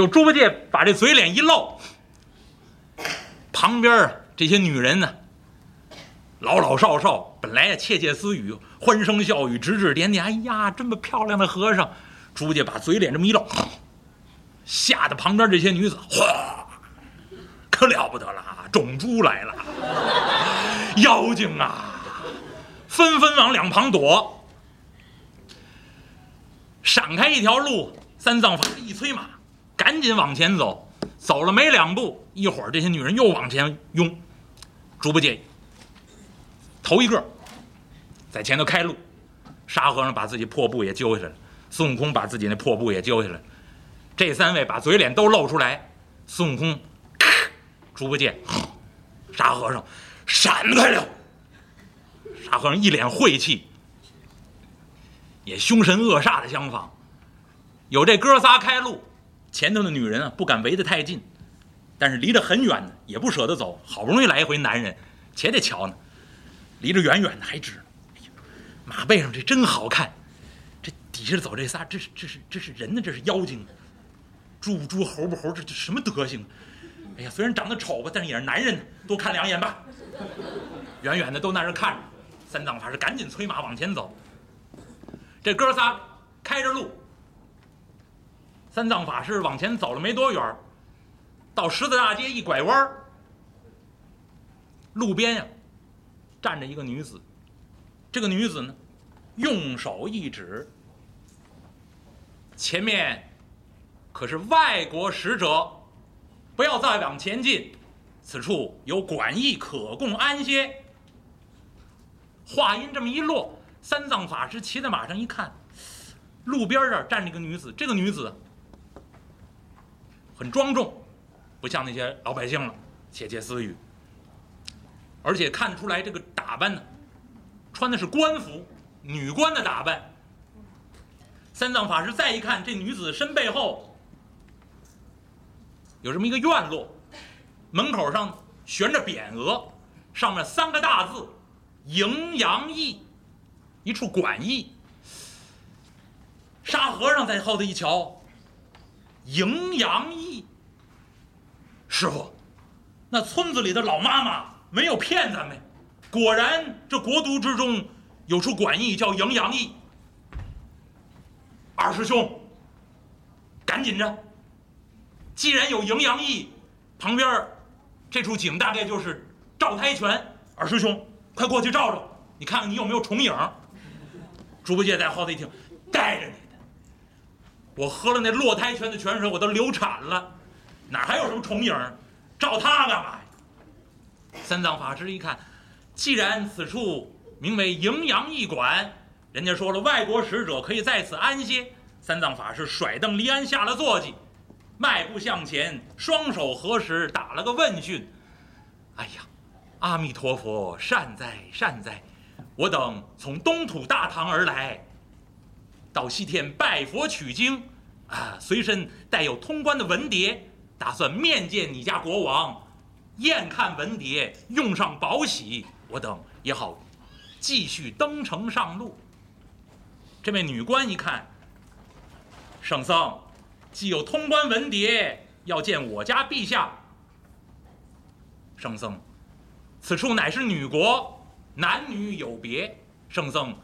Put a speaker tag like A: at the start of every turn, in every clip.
A: 就猪八戒把这嘴脸一露，旁边啊这些女人呢，老老少少本来呀窃窃私语，欢声笑语，指指点点。哎呀，这么漂亮的和尚！猪八戒把嘴脸这么一露，吓得旁边这些女子哗，可了不得了，种猪来了，妖精啊，纷纷往两旁躲。闪开一条路，三藏法师一催马，赶紧往前走。走了没两步，一会儿这些女人又往前拥，猪八戒头一个在前头开路，沙和尚把自己破布也揪下来了，孙悟空把自己那破布也揪下来，这三位把嘴脸都露出来，孙悟空，猪八戒，沙和尚闪开了，沙和尚一脸晦气。也凶神恶煞的相仿，有这哥仨开路，前头的女人啊不敢围得太近，但是离得很远呢，也不舍得走。好不容易来一回男人，且得瞧呢，离着远远的还知。哎呀，马背上这真好看，这底下走这仨，这是这是这是人呢，这是妖精，猪不猪猴不猴，这这什么德行？哎呀，虽然长得丑吧，但是也是男人，多看两眼吧。远远的都那儿看着，三藏法师赶紧催马往前走。这哥仨开着路，三藏法师往前走了没多远，到十字大街一拐弯路边呀站着一个女子。这个女子呢，用手一指，前面可是外国使者，不要再往前进，此处有馆驿可供安歇。话音这么一落。三藏法师骑在马上一看，路边这儿站着一个女子。这个女子很庄重，不像那些老百姓了，窃窃私语。而且看出来，这个打扮呢，穿的是官服，女官的打扮。三藏法师再一看，这女子身背后有这么一个院落，门口上悬着匾额，上面三个大字“迎阳驿”。一处馆驿，沙和尚在后头一瞧，迎阳驿。师傅，那村子里的老妈妈没有骗咱们，果然这国都之中有处馆驿叫迎阳驿。二师兄，赶紧着，既然有迎阳驿，旁边这处井大概就是照胎泉。二师兄，快过去照照，你看看你有没有重影。猪八戒在后头一听，带着你的，我喝了那落胎泉的泉水，我都流产了，哪还有什么重影？照他干嘛呀？三藏法师一看，既然此处名为迎阳驿馆，人家说了外国使者可以在此安歇。三藏法师甩蹬离鞍下了坐骑，迈步向前，双手合十，打了个问讯：“哎呀，阿弥陀佛，善哉善哉。”我等从东土大唐而来，到西天拜佛取经，啊，随身带有通关的文牒，打算面见你家国王，验看文牒，用上宝玺，我等也好继续登程上路。这位女官一看，圣僧既有通关文牒，要见我家陛下。圣僧，此处乃是女国。男女有别，圣僧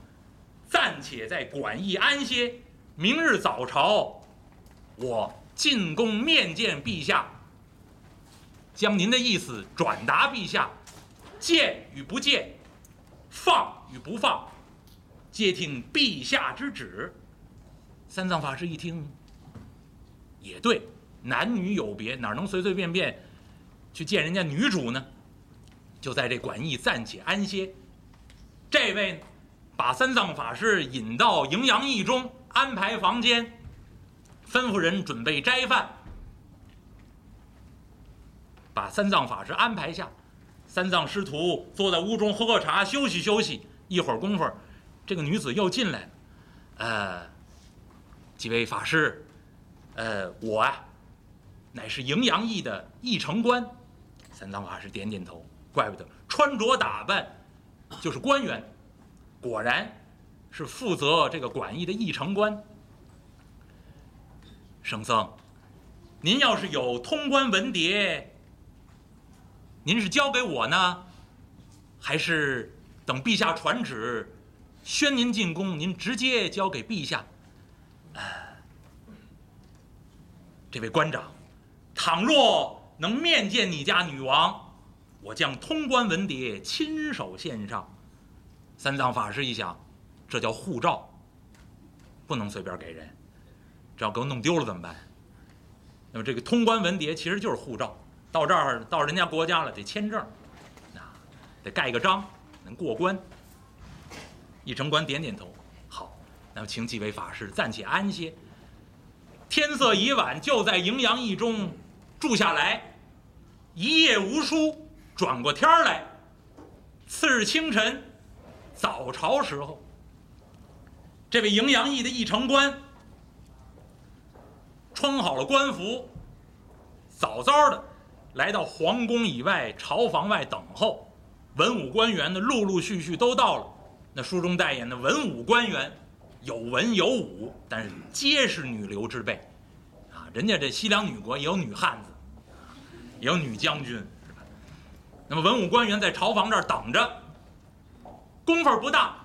A: 暂且在馆驿安歇。明日早朝，我进宫面见陛下，将您的意思转达陛下。见与不见，放与不放，皆听陛下之旨。三藏法师一听，也对，男女有别，哪能随随便便去见人家女主呢？就在这馆驿暂且安歇。这位把三藏法师引到迎阳驿中，安排房间，吩咐人准备斋饭，把三藏法师安排下。三藏师徒坐在屋中喝喝茶，休息休息。一会儿功夫，这个女子又进来了。呃，几位法师，呃，我啊，乃是迎阳驿的驿城官。三藏法师点点头，怪不得穿着打扮就是官员，果然是负责这个馆驿的驿城官。圣僧，您要是有通关文牒，您是交给我呢，还是等陛下传旨，宣您进宫，您直接交给陛下？这位官长，倘若能面见你家女王，我将通关文牒亲手献上。三藏法师一想，这叫护照，不能随便给人，这要给我弄丢了怎么办？那么这个通关文牒其实就是护照，到这儿到人家国家了得签证，啊，得盖个章，能过关。一城官点点头，好，那么请几位法师暂且安歇。天色已晚，就在荥阳驿中住下来，一夜无书。转过天儿来，次日清晨，早朝时候，这位荥阳驿的驿丞官穿好了官服，早早的来到皇宫以外朝房外等候。文武官员呢，陆陆续续都到了。那书中代言的文武官员。有文有武，但是皆是女流之辈，啊，人家这西凉女国也有女汉子，也有女将军，是吧？那么文武官员在朝房这儿等着，功夫不大，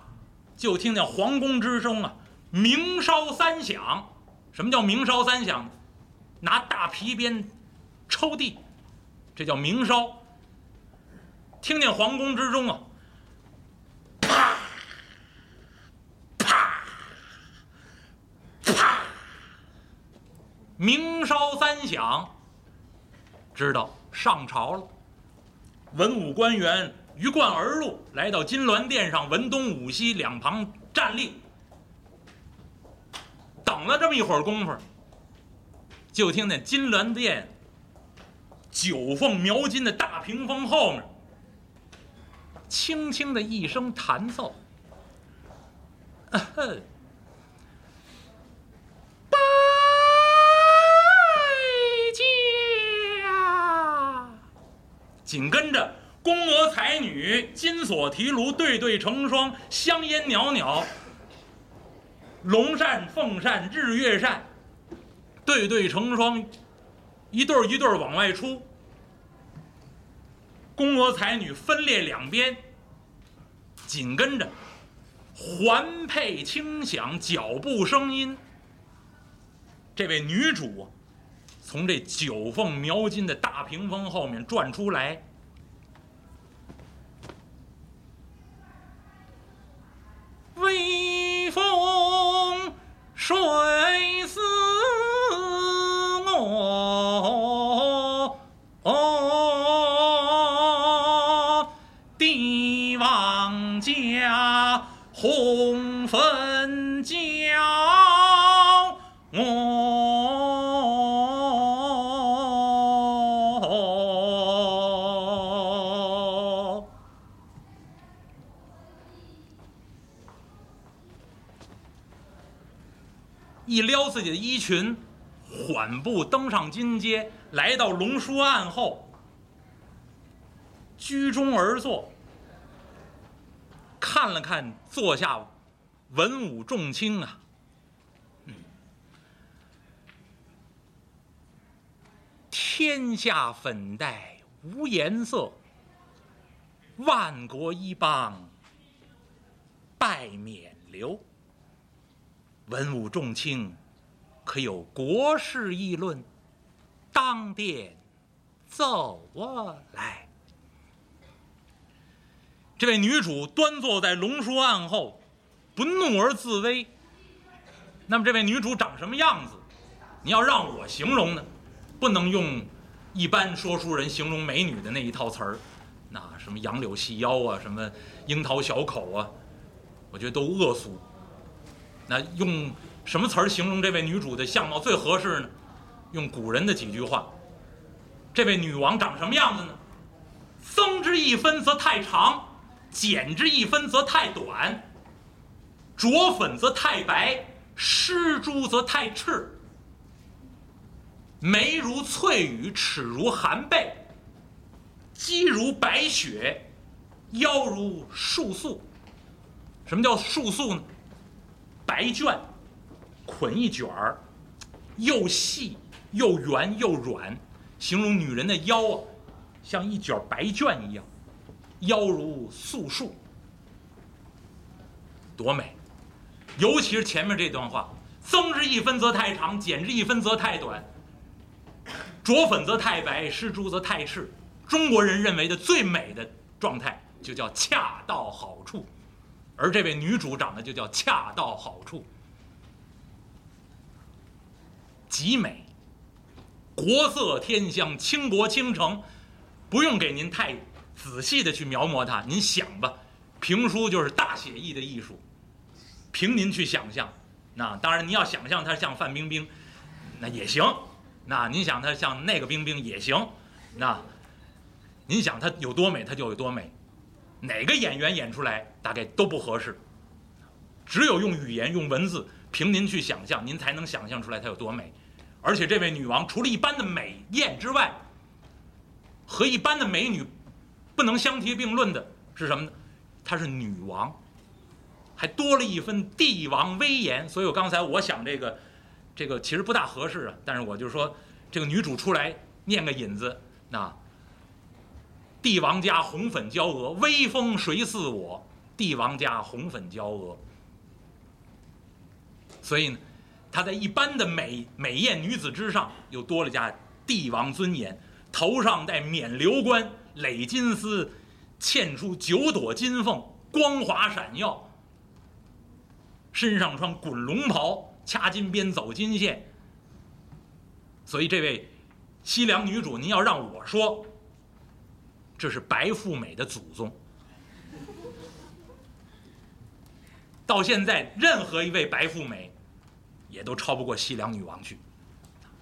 A: 就听见皇宫之声啊，鸣哨三响。什么叫鸣烧三响？拿大皮鞭抽地，这叫鸣烧。听见皇宫之中啊。啪啪啪鸣烧三响，知道上朝了。文武官员鱼贯而入，来到金銮殿上，文东武西两旁站立。等了这么一会儿功夫，就听见金銮殿九凤描金的大屏风后面，轻轻的一声弹奏。紧跟着，宫娥才女金锁提炉，对对成双，香烟袅袅，龙扇凤扇日月扇，对对成双，一对一对往外出。宫娥才女分列两边，紧跟着，环佩轻响，脚步声音。这位女主。从这九凤描金的大屏风后面转出来，微风水群，缓步登上金阶，来到龙书案后，居中而坐，看了看坐下文武重卿啊，天下粉黛无颜色，万国一邦拜冕旒。文武重卿，可有国事议论？当殿奏我来。这位女主端坐在龙书案后，不怒而自威。那么这位女主长什么样子？你要让我形容呢，不能用一般说书人形容美女的那一套词儿，那什么杨柳细腰啊，什么樱桃小口啊，我觉得都恶俗。那用什么词儿形容这位女主的相貌最合适呢？用古人的几句话。这位女王长什么样子呢？增之一分则太长，减之一分则太短。着粉则太白，施朱则太赤。眉如翠羽，齿如含贝，肌如白雪，腰如束素。什么叫束素呢？白绢，捆一卷儿，又细又圆又软，形容女人的腰啊，像一卷白绢一样，腰如素树，多美！尤其是前面这段话：“增之一分则太长，减之一分则太短。着粉则太白，施朱则太赤。”中国人认为的最美的状态，就叫恰到好处。而这位女主长得就叫恰到好处，极美，国色天香，倾国倾城，不用给您太仔细的去描摹它，您想吧，评书就是大写意的艺术，凭您去想象。那当然，您要想象她像范冰冰，那也行；那您想她像那个冰冰也行。那您想她有多美，她就有多美。哪个演员演出来大概都不合适，只有用语言、用文字，凭您去想象，您才能想象出来她有多美。而且这位女王除了一般的美艳之外，和一般的美女不能相提并论的是什么呢？她是女王，还多了一分帝王威严。所以我刚才我想这个，这个其实不大合适啊。但是我就说，这个女主出来念个引子，那。帝王家红粉娇娥，威风谁似我？帝王家红粉娇娥。所以呢，她在一般的美美艳女子之上，又多了家帝王尊严。头上戴冕旒冠，垒金丝，嵌出九朵金凤，光华闪耀。身上穿滚龙袍，掐金边，走金线。所以这位西凉女主，您要让我说。这是白富美的祖宗，到现在任何一位白富美，也都超不过西凉女王去，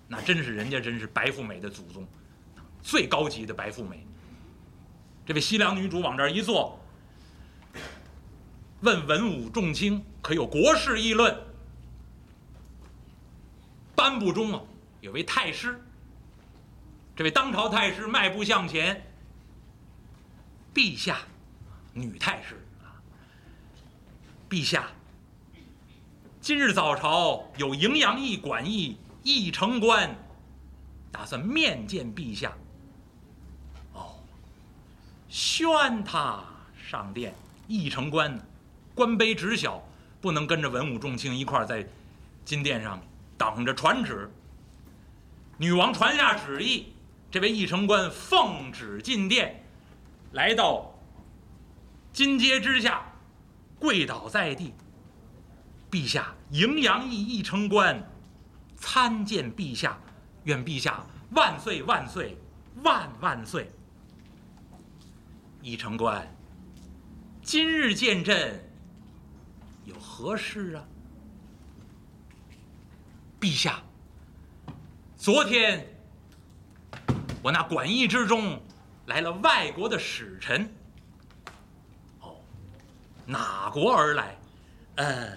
A: 那真是人家真是白富美的祖宗，最高级的白富美。这位西凉女主往这儿一坐，问文武重卿可有国事议论？颁布中啊，有位太师，这位当朝太师迈步向前。陛下，女太师啊！陛下，今日早朝有荥阳驿馆驿驿丞官，打算面见陛下。哦，宣他上殿。驿丞官，官卑职小，不能跟着文武重卿一块在金殿上等着传旨。女王传下旨意，这位驿丞官奉旨进殿。来到金阶之下，跪倒在地。陛下，荥阳驿驿丞官参见陛下，愿陛下万岁万岁万万岁。驿丞官，今日见朕有何事啊？陛下，昨天我那馆驿之中。来了外国的使臣，哦，哪国而来？呃，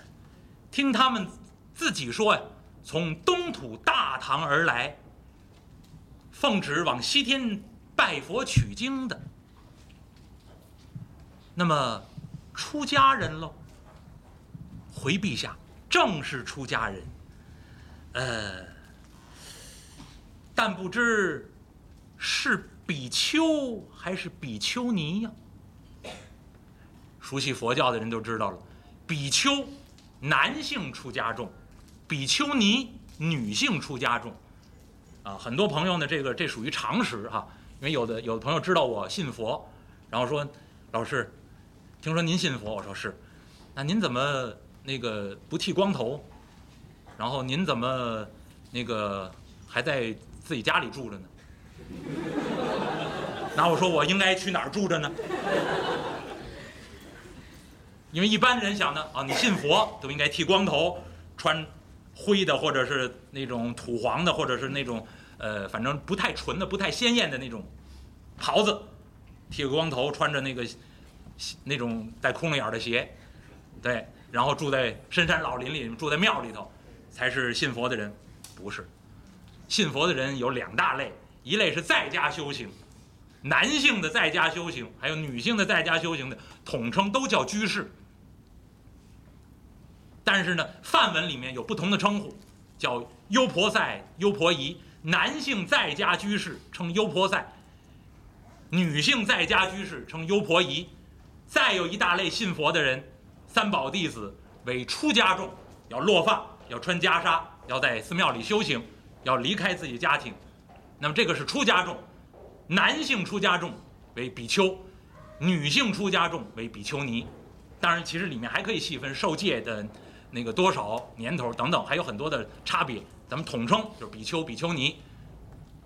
A: 听他们自己说呀，从东土大唐而来，奉旨往西天拜佛取经的。那么，出家人喽？回陛下，正是出家人。呃，但不知是。比丘还是比丘尼呀？熟悉佛教的人都知道了，比丘男性出家众，比丘尼女性出家众。啊，很多朋友呢，这个这属于常识哈，因为有的有的朋友知道我信佛，然后说老师，听说您信佛，我说是，那您怎么那个不剃光头？然后您怎么那个还在自己家里住着呢？那我说我应该去哪儿住着呢？因为一般人想呢，啊，你信佛都应该剃光头，穿灰的或者是那种土黄的，或者是那种呃，反正不太纯的、不太鲜艳的那种袍子，剃个光头，穿着那个那种带窟窿眼的鞋，对，然后住在深山老林里，住在庙里头，才是信佛的人。不是，信佛的人有两大类。一类是在家修行，男性的在家修行，还有女性的在家修行的，统称都叫居士。但是呢，梵文里面有不同的称呼，叫优婆塞、优婆夷。男性在家居士称优婆塞，女性在家居士称优婆夷。再有一大类信佛的人，三宝弟子为出家众，要落发，要穿袈裟，要在寺庙里修行，要离开自己家庭。那么这个是出家众，男性出家众为比丘，女性出家众为比丘尼。当然，其实里面还可以细分受戒的那个多少年头等等，还有很多的差别。咱们统称就是比丘、比丘尼。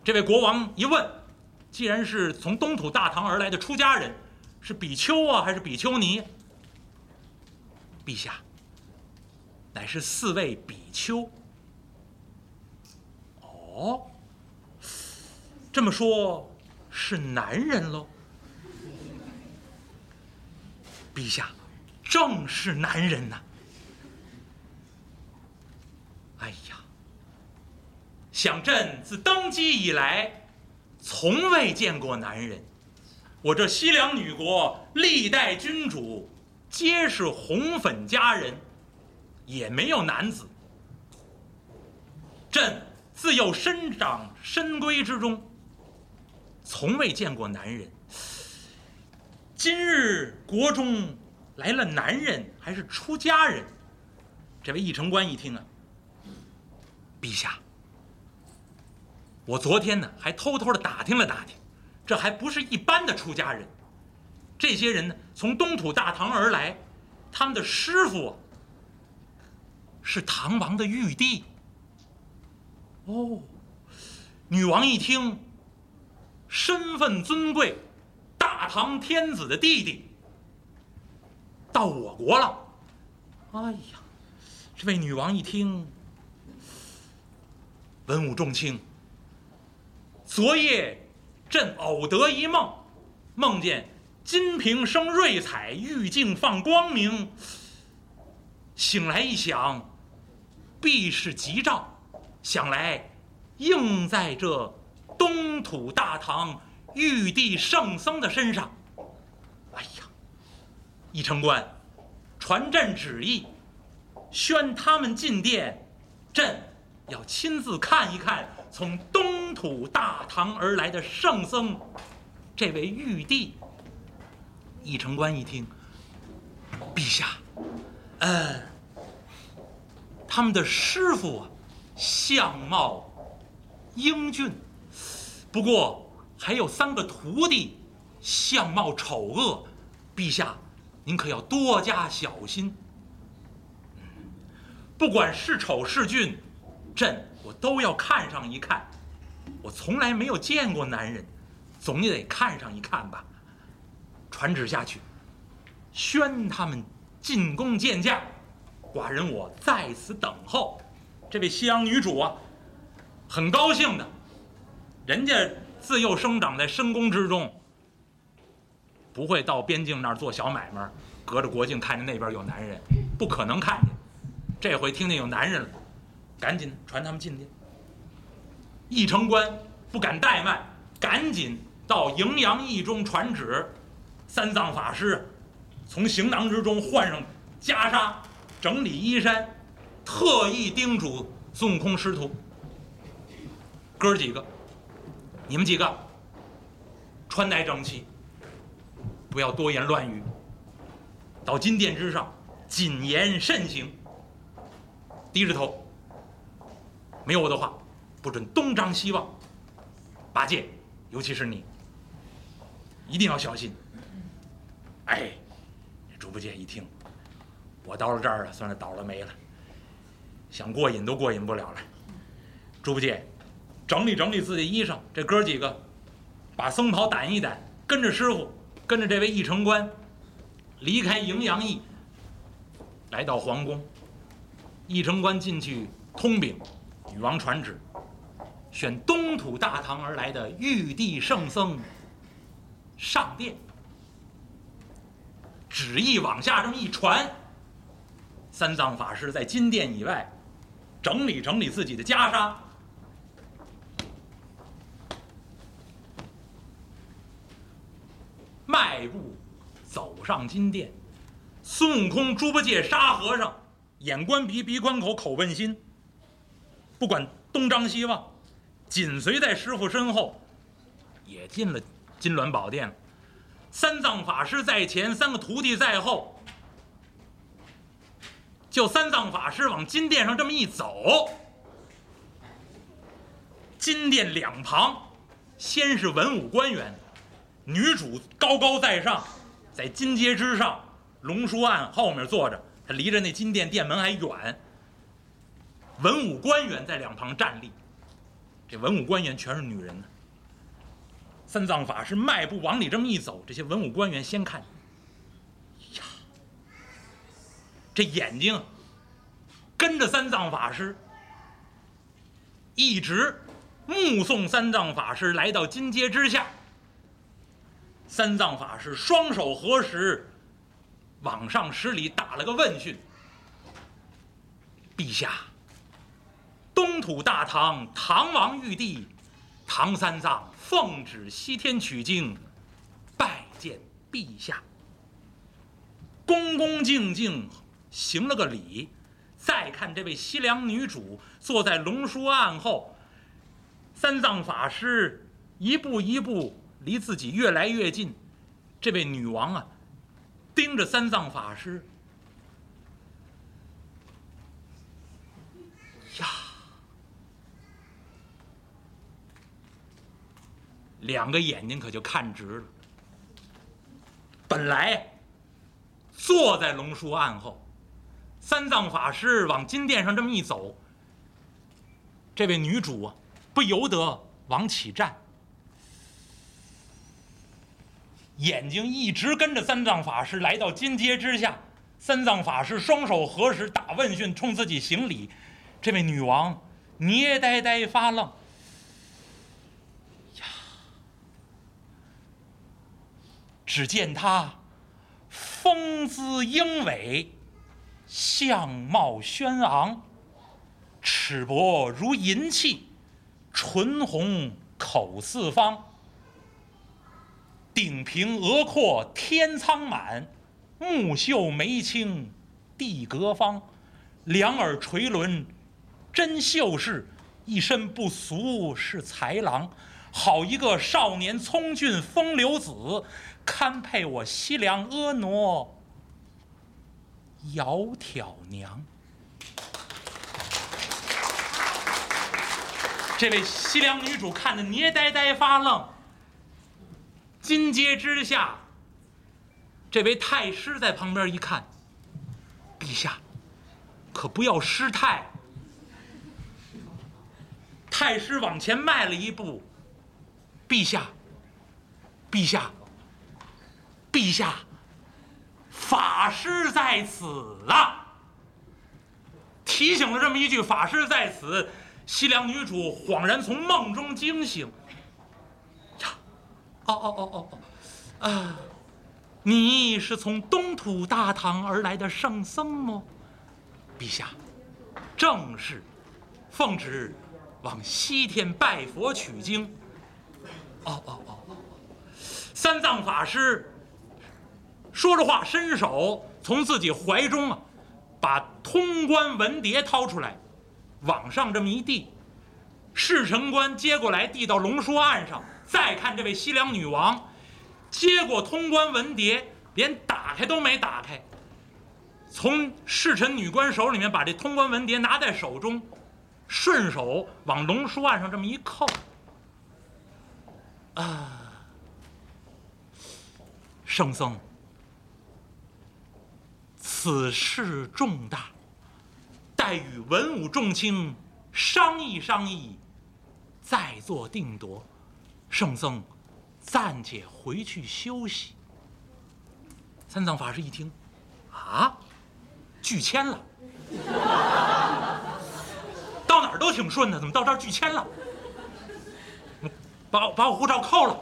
A: 这位国王一问，既然是从东土大唐而来的出家人，是比丘啊还是比丘尼？陛下，乃是四位比丘。哦，这么说，是男人喽？陛下，正是男人呐呀！想朕自登基以来，从未见过男人。我这西凉女国历代君主，皆是红粉佳人，也没有男子。朕自幼生长深闺之中，从未见过男人。今日国中来了男人，还是出家人？这位义城官一听啊，陛下。我昨天呢，还偷偷的打听了打听，这还不是一般的出家人。这些人呢，从东土大唐而来，他们的师傅是唐王的玉帝。哦，女王一听，身份尊贵，大唐天子的弟弟到我国了。哎呀，这位女王一听，文武重卿。昨夜，朕偶得一梦，梦见金瓶生瑞彩，玉镜放光明。醒来一想，必是吉兆，想来应在这东土大唐玉帝圣僧的身上。哎呀，一城官，传朕旨意，宣他们进殿，朕要亲自看一看。从东土大唐而来的圣僧，这位玉帝。义城官一听，陛下，呃，他们的师傅啊，相貌英俊，不过还有三个徒弟，相貌丑恶，陛下，您可要多加小心。不管是丑是俊，朕。我都要看上一看，我从来没有见过男人，总也得看上一看吧。传旨下去，宣他们进宫见驾，寡人我在此等候。这位西洋女主啊，很高兴的，人家自幼生长在深宫之中，不会到边境那儿做小买卖，隔着国境看见那边有男人，不可能看见。这回听见有男人了。赶紧传他们进殿。义城官不敢怠慢，赶紧到荥阳驿中传旨。三藏法师从行囊之中换上袈裟，整理衣衫，特意叮嘱孙悟空师徒：“哥几个，你们几个穿戴整齐，不要多言乱语。到金殿之上，谨言慎行，低着头。”没有我的话，不准东张西望。八戒，尤其是你，一定要小心。哎，猪八戒一听，我到了这儿了，算是倒了霉了。想过瘾都过瘾不了了。猪八戒，整理整理自己衣裳。这哥几个，把僧袍掸一掸，跟着师傅，跟着这位义城官，离开荥阳驿，来到皇宫。义城官进去通禀。王传旨，选东土大唐而来的玉帝圣僧上殿。旨意往下这么一传，三藏法师在金殿以外整理整理自己的袈裟，迈步走上金殿。孙悟空、猪八戒、沙和尚，眼观鼻，鼻观口，口问心。不管东张西望，紧随在师傅身后，也进了金銮宝殿。三藏法师在前，三个徒弟在后。就三藏法师往金殿上这么一走，金殿两旁先是文武官员，女主高高在上，在金阶之上，龙书案后面坐着，他离着那金殿殿门还远。文武官员在两旁站立，这文武官员全是女人呢。三藏法师迈步往里这么一走，这些文武官员先看。呀这眼睛跟着三藏法师，一直目送三藏法师来到金阶之下。三藏法师双手合十，往上施礼，打了个问讯：“陛下，东土大唐唐王玉帝唐三藏奉旨西天取经，拜见陛下。”恭恭敬敬。行了个礼，再看这位西凉女主坐在龙书案后，三藏法师一步一步离自己越来越近，这位女王啊，盯着三藏法师，两个眼睛可就看直了。本来坐在龙书案后。三藏法师往金殿上这么一走，这位女主啊，不由得往起站，眼睛一直跟着三藏法师来到金阶之下。三藏法师双手合十打问讯，冲自己行礼。这位女王捏呆呆发愣，只见他风姿英伟。相貌轩昂，齿薄如银器，唇红口四方。顶平额阔天苍满，目秀眉清地阁方。两耳垂纶真秀士，一身不俗是才郎。好一个少年聪俊风流子，堪配我西凉婀娜。窈窕娘，这位西凉女主看得捏呆呆发愣。金阶之下，这位太师在旁边一看，陛下，可不要失态。太师往前迈了一步，陛下，陛下，陛下。法师在此啊！提醒了这么一句“法师在此”，西凉女主恍然从梦中惊醒。呀，哦哦哦哦哦，啊，你是从东土大唐而来的圣僧吗？陛下，正是，奉旨往西天拜佛取经。哦哦哦，三藏法师。说着话，伸手从自己怀中啊，把通关文牒掏出来，往上这么一递，侍臣官接过来递到龙书案上。再看这位西凉女王，接过通关文牒，连打开都没打开，从侍臣女官手里面把这通关文牒拿在手中，顺手往龙书案上这么一扣，啊，圣僧。此事重大，待与文武重卿商议商议，再做定夺。圣僧暂且回去休息。三藏法师一听，啊，拒签了，到哪儿都挺顺的，怎么到这儿拒签了？把把我护照扣了。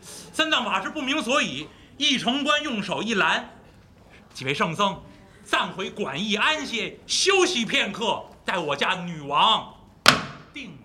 A: 三藏法师不明所以，一城官用手一拦。几位圣僧，暂回馆驿安歇，休息片刻，待我家女王定。